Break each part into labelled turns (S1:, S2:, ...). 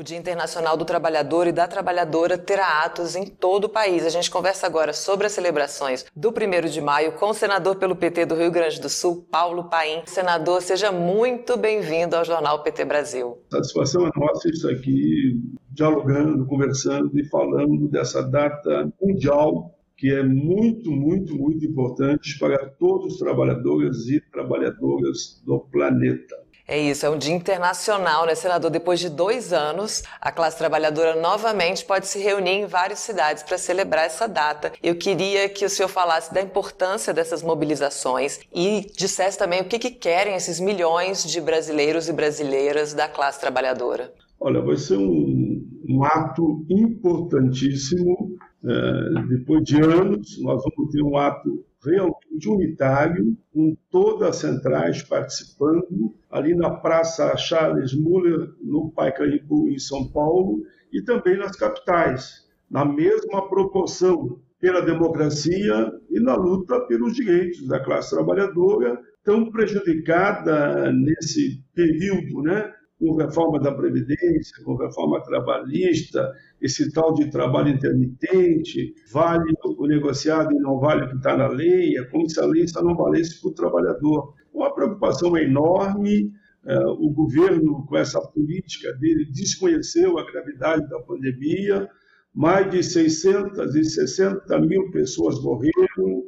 S1: O Dia Internacional do Trabalhador e da Trabalhadora terá atos em todo o país. A gente conversa agora sobre as celebrações do 1 de maio com o senador pelo PT do Rio Grande do Sul, Paulo Paim. Senador, seja muito bem-vindo ao Jornal PT Brasil.
S2: Satisfação é nossa estar aqui dialogando, conversando e falando dessa data mundial que é muito, muito, muito importante para todos os trabalhadores e trabalhadoras do planeta.
S1: É isso, é um dia internacional, né, senador? Depois de dois anos, a classe trabalhadora novamente pode se reunir em várias cidades para celebrar essa data. Eu queria que o senhor falasse da importância dessas mobilizações e dissesse também o que, que querem esses milhões de brasileiros e brasileiras da classe trabalhadora.
S2: Olha, vai ser um, um ato importantíssimo. É, depois de anos, nós vamos ter um ato realmente unitário, com todas as centrais participando, ali na Praça Charles Muller, no Pacaembu, em São Paulo, e também nas capitais, na mesma proporção pela democracia e na luta pelos direitos da classe trabalhadora, tão prejudicada nesse período, né? Com reforma da Previdência, com reforma trabalhista, esse tal de trabalho intermitente, vale o negociado e não vale o que está na lei, é como se a lei só não valesse para o trabalhador. Uma preocupação enorme, é, o governo, com essa política dele, desconheceu a gravidade da pandemia, mais de 660 mil pessoas morreram,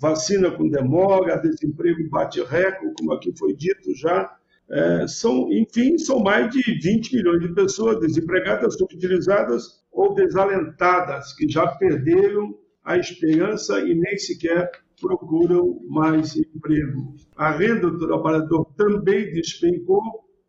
S2: vacina com demora, desemprego bate recorde, como aqui foi dito já, é, são, enfim, são mais de 20 milhões de pessoas desempregadas, subutilizadas ou desalentadas, que já perderam a esperança e nem sequer procuram mais emprego. A renda do trabalhador também despencou,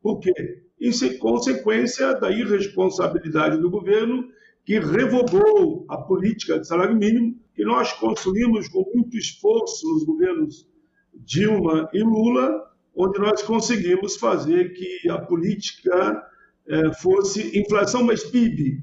S2: por quê? Isso é consequência da irresponsabilidade do governo, que revogou a política de salário mínimo, que nós construímos com muito esforço nos governos Dilma e Lula, onde nós conseguimos fazer que a política é, fosse inflação mais PIB.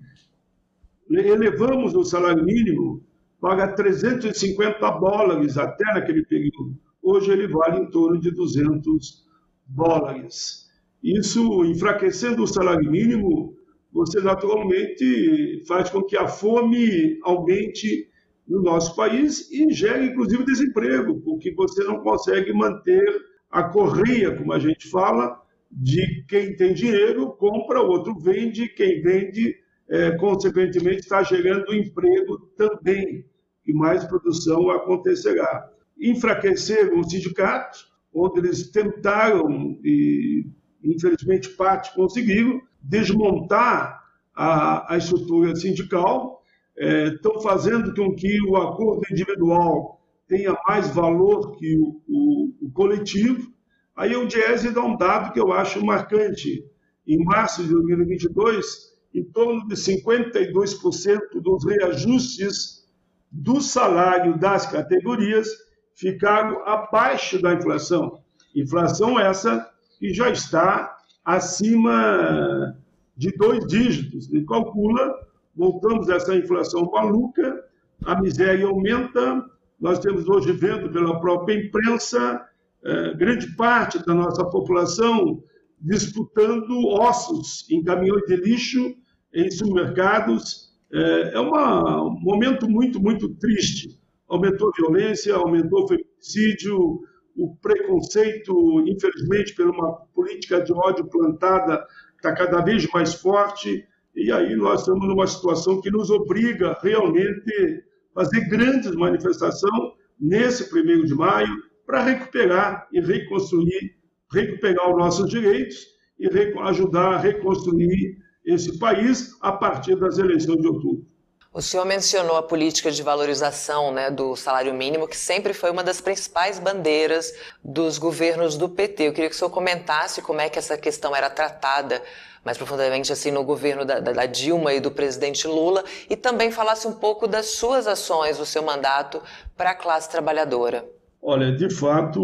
S2: Elevamos o salário mínimo para 350 dólares até naquele período. Hoje ele vale em torno de 200 dólares. Isso, enfraquecendo o salário mínimo, você naturalmente faz com que a fome aumente no nosso país e gere, inclusive, desemprego, porque você não consegue manter a correia, como a gente fala, de quem tem dinheiro compra, o outro vende, quem vende, é, consequentemente, está gerando emprego também, e mais produção acontecerá. Enfraqueceram os sindicatos, onde eles tentaram, e infelizmente parte conseguiram, desmontar a, a estrutura sindical, é, estão fazendo com que o acordo individual tenha mais valor que o, o, o coletivo. Aí o Diese dá um dado que eu acho marcante. Em março de 2022, em torno de 52% dos reajustes do salário das categorias ficaram abaixo da inflação. Inflação essa que já está acima de dois dígitos. E calcula, voltamos a essa inflação maluca, a miséria aumenta, nós temos hoje vendo pela própria imprensa é, grande parte da nossa população disputando ossos em caminhões de lixo em supermercados. É, é um momento muito, muito triste. Aumentou a violência, aumentou o feminicídio, o preconceito, infelizmente, por uma política de ódio plantada está cada vez mais forte. E aí nós estamos numa situação que nos obriga realmente fazer grandes manifestações nesse primeiro de maio para recuperar e reconstruir, recuperar os nossos direitos e ajudar a reconstruir esse país a partir das eleições de outubro.
S1: O senhor mencionou a política de valorização né, do salário mínimo, que sempre foi uma das principais bandeiras dos governos do PT. Eu queria que o senhor comentasse como é que essa questão era tratada mais profundamente assim no governo da, da, Dilma e do presidente Lula e também falasse um pouco das suas ações, do seu mandato para a classe trabalhadora.
S2: Olha, de fato,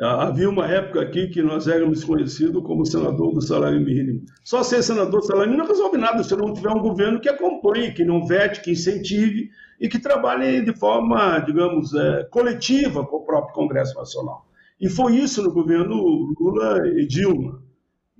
S2: havia uma época aqui que nós éramos conhecidos como senador do salário mínimo. Só ser senador do salário mínimo não resolve nada se não tiver um governo que acompanhe, que não vete, que incentive e que trabalhe de forma, digamos, é, coletiva com o próprio Congresso Nacional. E foi isso no governo Lula e Dilma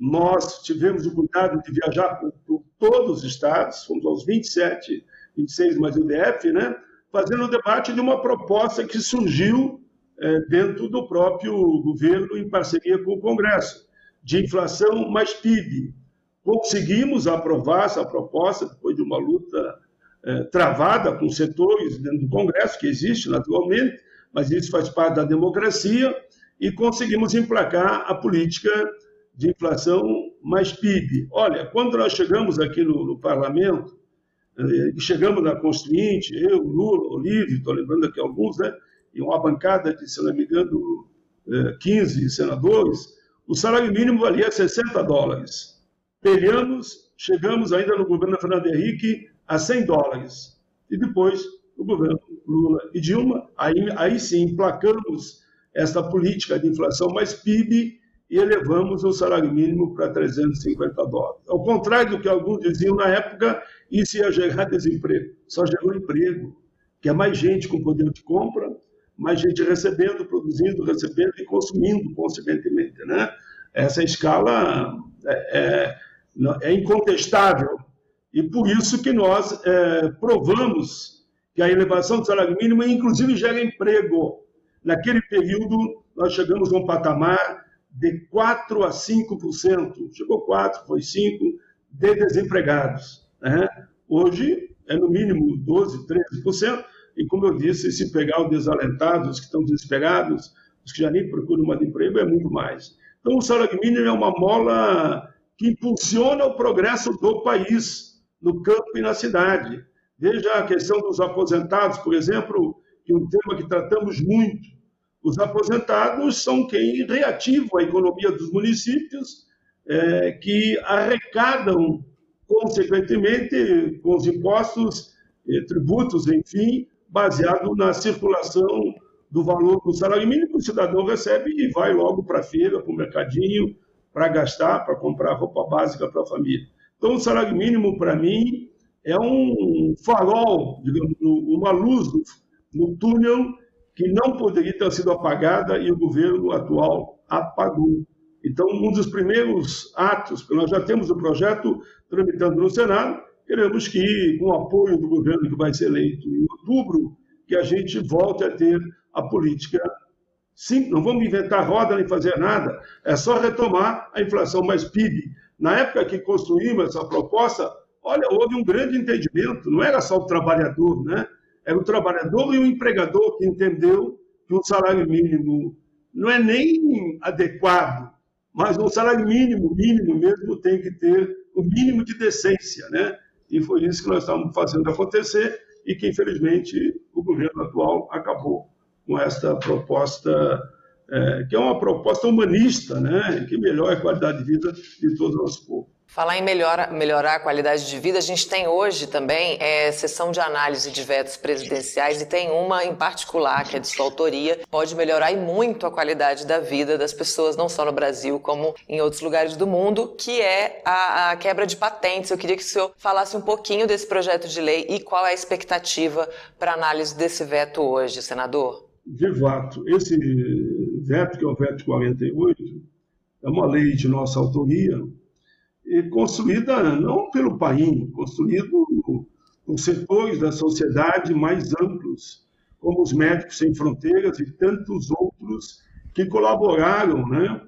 S2: nós tivemos o cuidado de viajar por, por todos os estados, fomos aos 27, 26 mais o DF, né? fazendo o debate de uma proposta que surgiu é, dentro do próprio governo em parceria com o Congresso, de inflação mais PIB. Conseguimos aprovar essa proposta depois de uma luta é, travada com setores dentro do Congresso, que existe naturalmente, mas isso faz parte da democracia, e conseguimos emplacar a política de inflação mais PIB. Olha, quando nós chegamos aqui no, no parlamento, eh, chegamos na Constituinte, eu, Lula, Olívio, estou lembrando aqui alguns, né? e uma bancada de, se não me engano, 15 eh, senadores, o salário mínimo valia 60 dólares. Peleamos, chegamos ainda no governo Fernando Henrique a 100 dólares. E depois, no governo Lula e Dilma, aí, aí sim, emplacamos essa política de inflação mais PIB e elevamos o salário mínimo para 350 dólares. Ao contrário do que alguns diziam na época, isso ia gerar desemprego. Só gerou emprego, que é mais gente com poder de compra, mais gente recebendo, produzindo, recebendo e consumindo, consequentemente. Né? Essa escala é, é, é incontestável. E por isso que nós é, provamos que a elevação do salário mínimo, inclusive, gera emprego. Naquele período, nós chegamos a um patamar de 4% a 5%, chegou 4%, foi 5%, de desempregados. Né? Hoje é no mínimo 12%, 13%, e como eu disse, se pegar os desalentados, os que estão desesperados, os que já nem procuram mais emprego, é muito mais. Então, o salário mínimo é uma mola que impulsiona o progresso do país, no campo e na cidade. Veja a questão dos aposentados, por exemplo, que é um tema que tratamos muito. Os aposentados são quem reativam a economia dos municípios, é, que arrecadam, consequentemente, com os impostos, tributos, enfim, baseado na circulação do valor do salário mínimo que o cidadão recebe e vai logo para a feira, para o mercadinho, para gastar, para comprar roupa básica para a família. Então, o salário mínimo, para mim, é um farol, digamos, uma luz no túnel que não poderia ter sido apagada e o governo atual apagou. Então, um dos primeiros atos, porque nós já temos o projeto tramitando no Senado, queremos que, com o apoio do governo que vai ser eleito em outubro, que a gente volte a ter a política Sim, não vamos inventar roda nem fazer nada, é só retomar a inflação mais PIB. Na época que construímos essa proposta, olha, houve um grande entendimento, não era só o trabalhador, né? Era o trabalhador e o empregador que entendeu que um salário mínimo não é nem adequado, mas um salário mínimo, mínimo mesmo, tem que ter o mínimo de decência, né? E foi isso que nós estamos fazendo acontecer e que, infelizmente, o governo atual acabou com esta proposta, é, que é uma proposta humanista, né? que melhora a qualidade de vida de todo o nosso povo.
S1: Falar em melhora, melhorar a qualidade de vida, a gente tem hoje também é, sessão de análise de vetos presidenciais e tem uma em particular, que é de sua autoria, pode melhorar e muito a qualidade da vida das pessoas, não só no Brasil, como em outros lugares do mundo, que é a, a quebra de patentes. Eu queria que o senhor falasse um pouquinho desse projeto de lei e qual é a expectativa para análise desse veto hoje, senador.
S2: De fato, esse veto, que é o veto 48, é uma lei de nossa autoria, construída não pelo país, construído por setores da sociedade mais amplos, como os Médicos Sem Fronteiras e tantos outros que colaboraram né,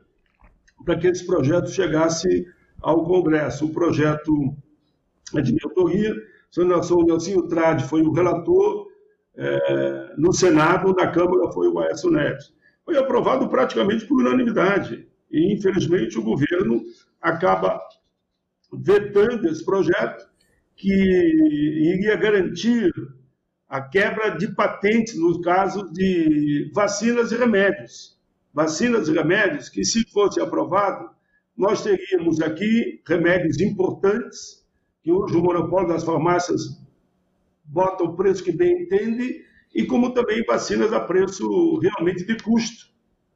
S2: para que esse projeto chegasse ao Congresso. O projeto é de minha autoria, o senador Nelson Trade foi o relator, é, no Senado, na Câmara foi o Aécio Neves. Foi aprovado praticamente por unanimidade. E, infelizmente, o governo acaba vetando esse projeto que iria garantir a quebra de patentes no caso de vacinas e remédios. Vacinas e remédios que, se fosse aprovado, nós teríamos aqui remédios importantes, que hoje o monopólio das farmácias bota o preço que bem entende, e como também vacinas a preço realmente de custo.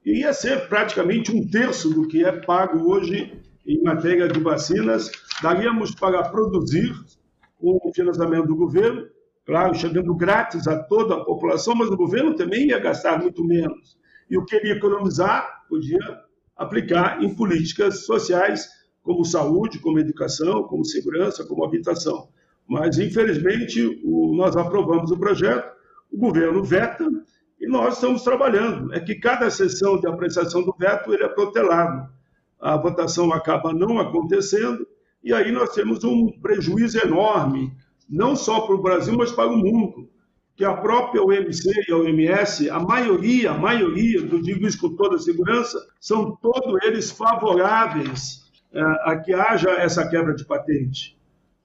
S2: E ia ser praticamente um terço do que é pago hoje em matéria de vacinas, daríamos para produzir o financiamento do governo, claro, chegando grátis a toda a população, mas o governo também ia gastar muito menos. E o que ele economizar, podia aplicar em políticas sociais como saúde, como educação, como segurança, como habitação. Mas, infelizmente, o, nós aprovamos o projeto, o governo veta e nós estamos trabalhando. É que cada sessão de apreciação do veto ele é protelado. A votação acaba não acontecendo e aí nós temos um prejuízo enorme, não só para o Brasil, mas para o mundo. Que a própria OMC e a OMS, a maioria, a maioria, eu digo isso com toda segurança, são todos eles favoráveis é, a que haja essa quebra de patente.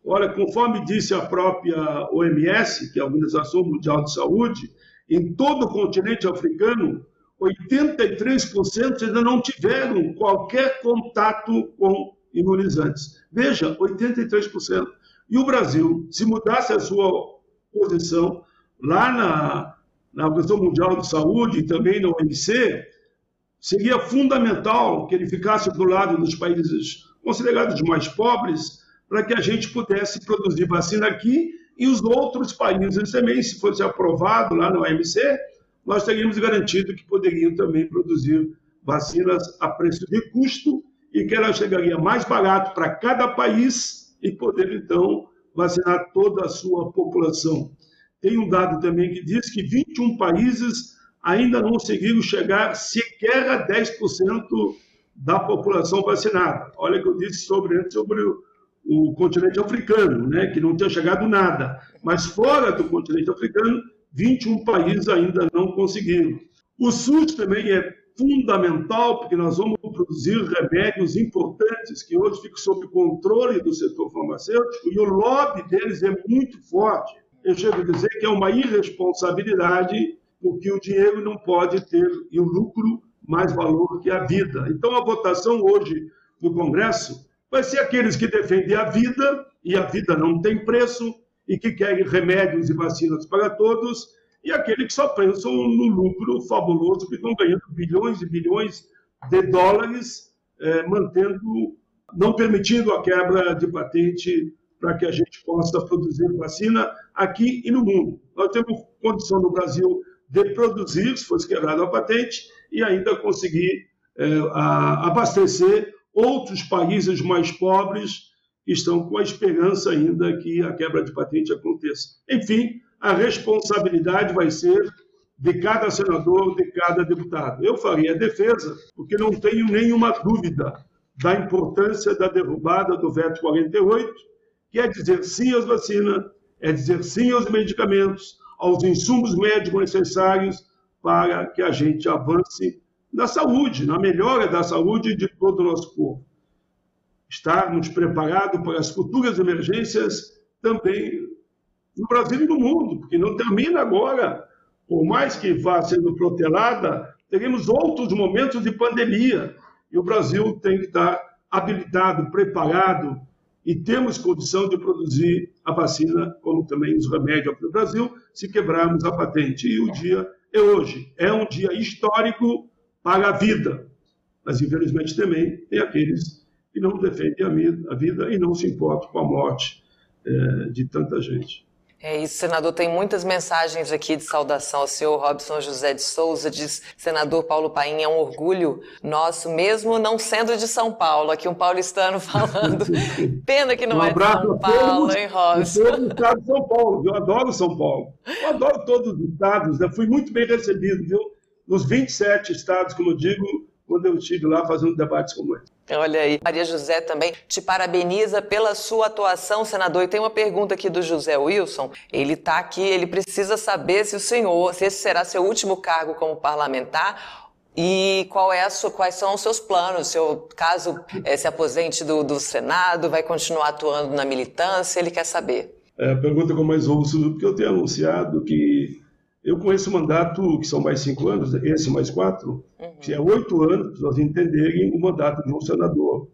S2: Olha, conforme disse a própria OMS, que é a Organização Mundial de Saúde, em todo o continente africano, 83% ainda não tiveram qualquer contato com imunizantes. Veja, 83%. E o Brasil, se mudasse a sua posição lá na, na Organização Mundial de Saúde e também na OMC, seria fundamental que ele ficasse do lado dos países considerados mais pobres para que a gente pudesse produzir vacina aqui e os outros países também, se fosse aprovado lá no OMC, nós teríamos garantido que poderiam também produzir vacinas a preço de custo e que ela chegaria mais barato para cada país e poder, então, vacinar toda a sua população. Tem um dado também que diz que 21 países ainda não conseguiram chegar sequer a 10% da população vacinada. Olha que eu disse sobre, sobre o, o continente africano, né, que não tinha chegado nada. Mas fora do continente africano, 21 países ainda não conseguiram. O SUS também é fundamental, porque nós vamos produzir remédios importantes que hoje ficam sob controle do setor farmacêutico e o lobby deles é muito forte. Eu chego a dizer que é uma irresponsabilidade, porque o dinheiro não pode ter, e o lucro, mais valor que a vida. Então, a votação hoje no Congresso vai ser aqueles que defendem a vida, e a vida não tem preço, e que querem remédios e vacinas para todos, e aqueles que só pensam no lucro fabuloso, que estão ganhando bilhões e bilhões de dólares, é, mantendo, não permitindo a quebra de patente para que a gente possa produzir vacina aqui e no mundo. Nós temos condição no Brasil de produzir, se fosse quebrada a patente, e ainda conseguir é, a, abastecer outros países mais pobres estão com a esperança ainda que a quebra de patente aconteça. Enfim, a responsabilidade vai ser de cada senador, de cada deputado. Eu faria a defesa, porque não tenho nenhuma dúvida da importância da derrubada do veto 48, que é dizer sim às vacinas, é dizer sim aos medicamentos, aos insumos médicos necessários para que a gente avance na saúde, na melhora da saúde de todo o nosso povo. Estarmos preparados para as futuras emergências também no Brasil e no mundo, porque não termina agora. Por mais que vá sendo protelada, teremos outros momentos de pandemia. E o Brasil tem que estar habilitado, preparado, e temos condição de produzir a vacina, como também os remédios para o Brasil, se quebrarmos a patente. E o dia é hoje. É um dia histórico para a vida. Mas, infelizmente, também tem aqueles que não defendem a vida e não se importam com a morte é, de tanta gente.
S1: É isso, senador. Tem muitas mensagens aqui de saudação ao senhor Robson José de Souza. Diz, senador Paulo Paim, é um orgulho nosso, mesmo não sendo de São Paulo. Aqui um paulistano falando. Pena que não um é de São Paulo, hein, Robson?
S2: Eu sou do estado de São Paulo, eu adoro São Paulo. Eu adoro todos os estados, eu fui muito bem recebido, viu? Nos 27 estados, como eu digo, quando eu estive lá fazendo debates como esse.
S1: Olha aí. Maria José também te parabeniza pela sua atuação, senador. E tem uma pergunta aqui do José Wilson. Ele está aqui, ele precisa saber se o senhor, se esse será seu último cargo como parlamentar e qual é sua, quais são os seus planos? Seu caso é, se aposente do, do, Senado, vai continuar atuando na militância? Ele quer saber.
S2: É a pergunta que eu mais ouço, porque eu tenho anunciado que eu com esse mandato, que são mais cinco anos, esse mais quatro, uhum. que é oito anos, para vocês entenderem o mandato de um senador.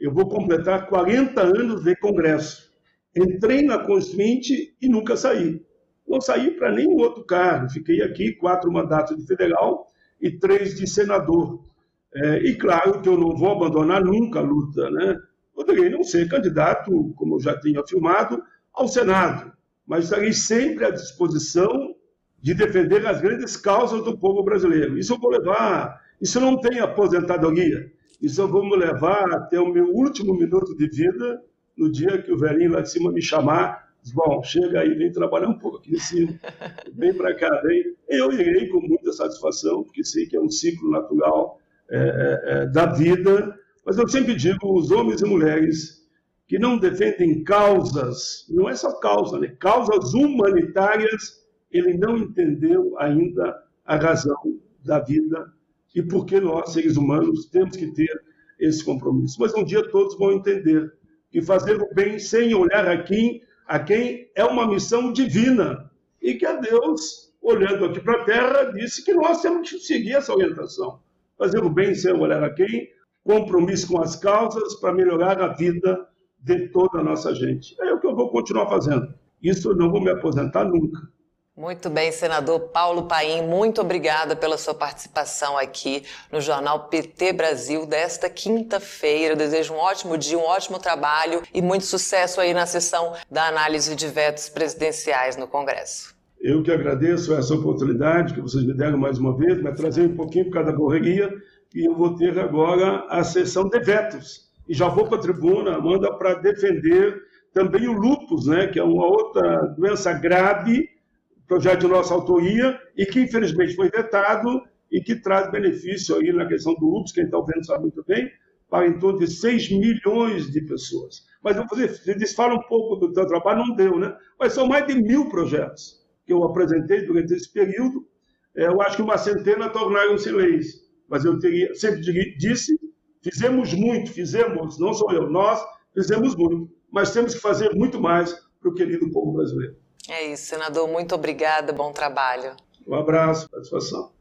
S2: Eu vou completar 40 anos de Congresso. Entrei na Constituinte e nunca saí. Não saí para nenhum outro cargo. Fiquei aqui quatro mandatos de federal e três de senador. É, e claro que eu não vou abandonar nunca a luta. Né? Poderia não ser candidato, como eu já tinha afirmado, ao Senado, mas estarei sempre à disposição de defender as grandes causas do povo brasileiro. Isso eu vou levar. Isso não tem aposentadoria. Isso eu vou me levar até o meu último minuto de vida, no dia que o velhinho lá de cima me chamar. Bom, chega aí, vem trabalhar um pouco aqui em cima, vem para cá, vem. Eu irei com muita satisfação, porque sei que é um ciclo natural é, é, é, da vida. Mas eu sempre digo, os homens e mulheres que não defendem causas, não é só causa, né? causas humanitárias, ele não entendeu ainda a razão da vida e por que nós, seres humanos, temos que ter esse compromisso. Mas um dia todos vão entender que fazer o bem sem olhar a quem, a quem é uma missão divina e que a Deus, olhando aqui para a Terra, disse que nós temos que seguir essa orientação. Fazer o bem sem olhar a quem, compromisso com as causas para melhorar a vida de toda a nossa gente. É o que eu vou continuar fazendo. Isso eu não vou me aposentar nunca.
S1: Muito bem, senador Paulo Paim, muito obrigada pela sua participação aqui no Jornal PT Brasil desta quinta-feira. Desejo um ótimo dia, um ótimo trabalho e muito sucesso aí na sessão da análise de vetos presidenciais no Congresso.
S2: Eu que agradeço essa oportunidade que vocês me deram mais uma vez, me trazer um pouquinho por causa da correria, e eu vou ter agora a sessão de vetos e já vou para a tribuna, manda para defender também o lúpus, né, que é uma outra doença grave, projeto de nossa autoria, e que infelizmente foi vetado e que traz benefício aí na questão do lúpus, quem está ouvindo sabe muito bem, para em torno de 6 milhões de pessoas. Mas eles falam um pouco do trabalho, não deu, né? Mas são mais de mil projetos que eu apresentei durante esse período. É, eu acho que uma centena tornaram-se leis. Mas eu teria, sempre disse Fizemos muito, fizemos, não sou eu, nós fizemos muito, mas temos que fazer muito mais para o querido povo brasileiro.
S1: É isso, senador. Muito obrigada, bom trabalho.
S2: Um abraço, satisfação.